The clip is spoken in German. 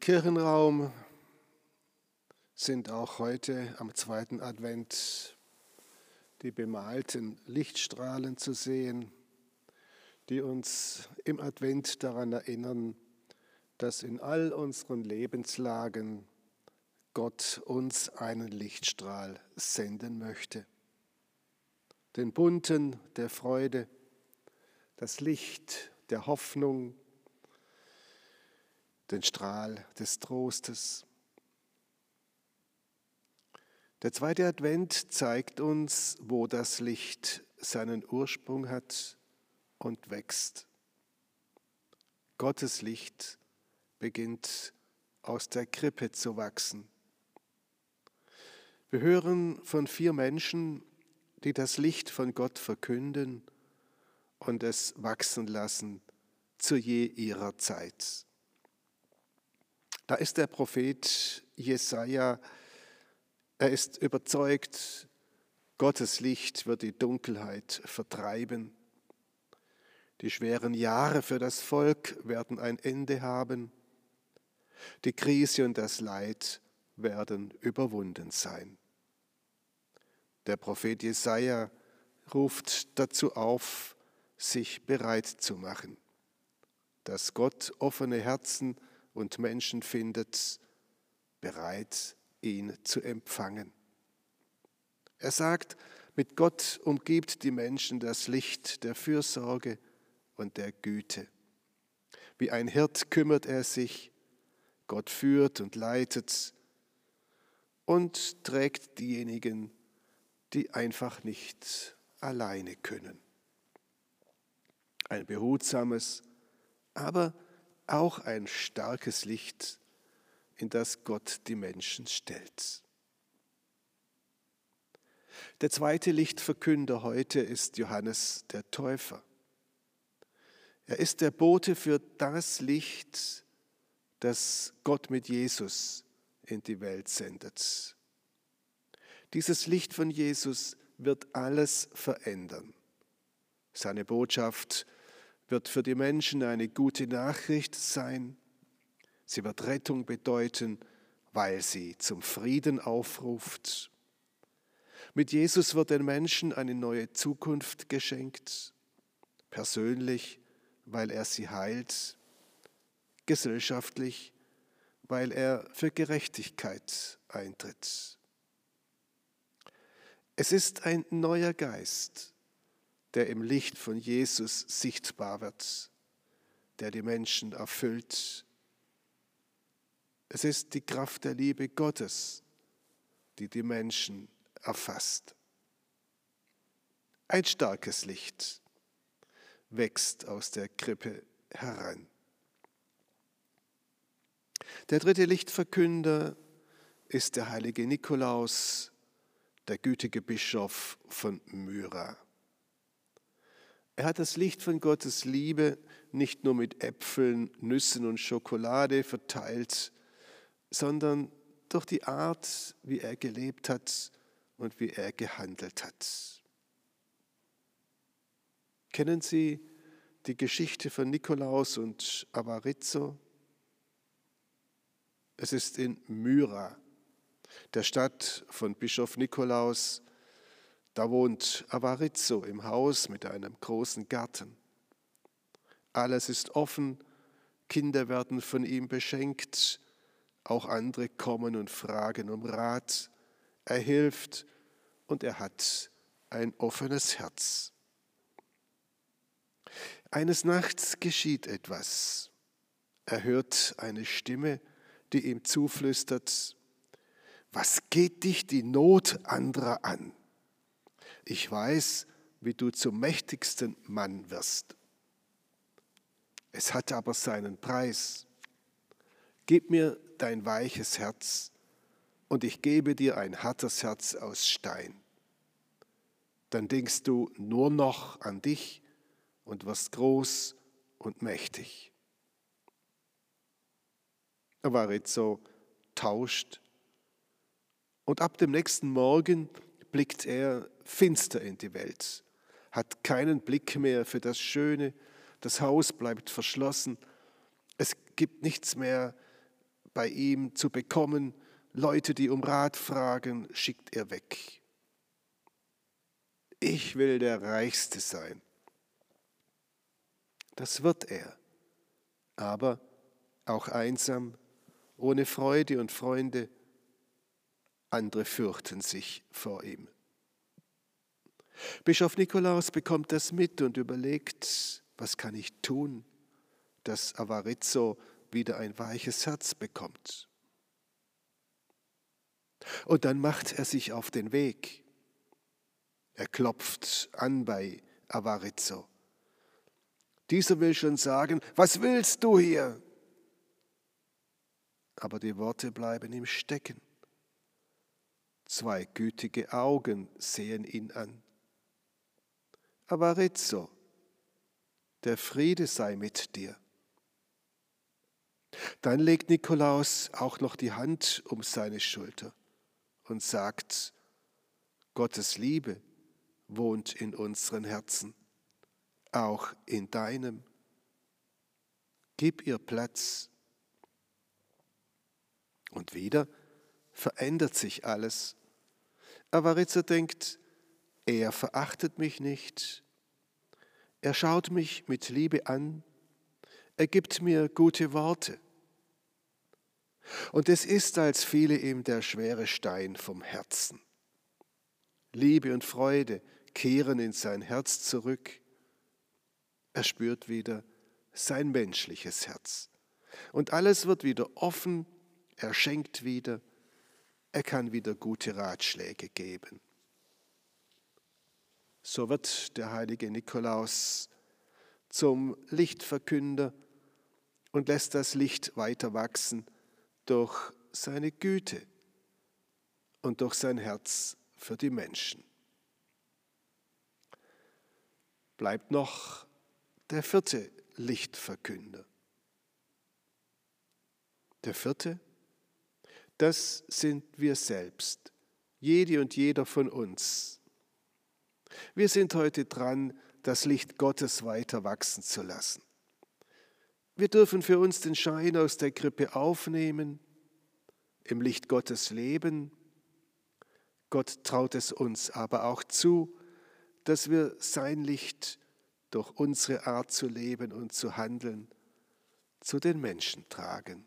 Kirchenraum sind auch heute am zweiten Advent die bemalten Lichtstrahlen zu sehen, die uns im Advent daran erinnern, dass in all unseren Lebenslagen Gott uns einen Lichtstrahl senden möchte. Den bunten der Freude, das Licht der Hoffnung, den Strahl des Trostes. Der zweite Advent zeigt uns, wo das Licht seinen Ursprung hat und wächst. Gottes Licht beginnt aus der Krippe zu wachsen. Wir hören von vier Menschen, die das Licht von Gott verkünden und es wachsen lassen zu je ihrer Zeit. Da ist der Prophet Jesaja, er ist überzeugt, Gottes Licht wird die Dunkelheit vertreiben. Die schweren Jahre für das Volk werden ein Ende haben. Die Krise und das Leid werden überwunden sein. Der Prophet Jesaja ruft dazu auf, sich bereit zu machen, dass Gott offene Herzen und Menschen findet, bereit, ihn zu empfangen. Er sagt, mit Gott umgibt die Menschen das Licht der Fürsorge und der Güte. Wie ein Hirt kümmert er sich, Gott führt und leitet und trägt diejenigen, die einfach nicht alleine können. Ein behutsames, aber auch ein starkes Licht, in das Gott die Menschen stellt. Der zweite Lichtverkünder heute ist Johannes der Täufer. Er ist der Bote für das Licht, das Gott mit Jesus in die Welt sendet. Dieses Licht von Jesus wird alles verändern. Seine Botschaft wird für die Menschen eine gute Nachricht sein. Sie wird Rettung bedeuten, weil sie zum Frieden aufruft. Mit Jesus wird den Menschen eine neue Zukunft geschenkt, persönlich, weil er sie heilt, gesellschaftlich, weil er für Gerechtigkeit eintritt. Es ist ein neuer Geist, der im Licht von Jesus sichtbar wird, der die Menschen erfüllt. Es ist die Kraft der Liebe Gottes, die die Menschen erfasst. Ein starkes Licht wächst aus der Krippe heran. Der dritte Lichtverkünder ist der heilige Nikolaus, der gütige Bischof von Myra. Er hat das Licht von Gottes Liebe nicht nur mit Äpfeln, Nüssen und Schokolade verteilt, sondern durch die Art, wie er gelebt hat und wie er gehandelt hat. Kennen Sie die Geschichte von Nikolaus und Avarizzo? Es ist in Myra, der Stadt von Bischof Nikolaus, da wohnt Avarizzo im Haus mit einem großen Garten. Alles ist offen, Kinder werden von ihm beschenkt, auch andere kommen und fragen um Rat. Er hilft und er hat ein offenes Herz. Eines Nachts geschieht etwas. Er hört eine Stimme, die ihm zuflüstert, was geht dich die Not anderer an? Ich weiß, wie du zum mächtigsten Mann wirst. Es hat aber seinen Preis. Gib mir dein weiches Herz und ich gebe dir ein hartes Herz aus Stein. Dann denkst du nur noch an dich und wirst groß und mächtig. Avarizzo tauscht und ab dem nächsten Morgen blickt er finster in die Welt, hat keinen Blick mehr für das Schöne, das Haus bleibt verschlossen, es gibt nichts mehr bei ihm zu bekommen, Leute, die um Rat fragen, schickt er weg. Ich will der Reichste sein. Das wird er, aber auch einsam, ohne Freude und Freunde. Andere fürchten sich vor ihm. Bischof Nikolaus bekommt das mit und überlegt, was kann ich tun, dass Avarizzo wieder ein weiches Herz bekommt. Und dann macht er sich auf den Weg. Er klopft an bei Avarizzo. Dieser will schon sagen, was willst du hier? Aber die Worte bleiben ihm stecken. Zwei gütige Augen sehen ihn an. Avarizzo, der Friede sei mit dir. Dann legt Nikolaus auch noch die Hand um seine Schulter und sagt, Gottes Liebe wohnt in unseren Herzen, auch in deinem. Gib ihr Platz. Und wieder verändert sich alles. Avarizzo denkt, er verachtet mich nicht, er schaut mich mit Liebe an, er gibt mir gute Worte. Und es ist, als fiele ihm der schwere Stein vom Herzen. Liebe und Freude kehren in sein Herz zurück. Er spürt wieder sein menschliches Herz. Und alles wird wieder offen, er schenkt wieder, er kann wieder gute Ratschläge geben. So wird der heilige Nikolaus zum Lichtverkünder und lässt das Licht weiter wachsen durch seine Güte und durch sein Herz für die Menschen. Bleibt noch der vierte Lichtverkünder. Der vierte, das sind wir selbst, jede und jeder von uns. Wir sind heute dran, das Licht Gottes weiter wachsen zu lassen. Wir dürfen für uns den Schein aus der Krippe aufnehmen, im Licht Gottes leben. Gott traut es uns aber auch zu, dass wir sein Licht durch unsere Art zu leben und zu handeln zu den Menschen tragen.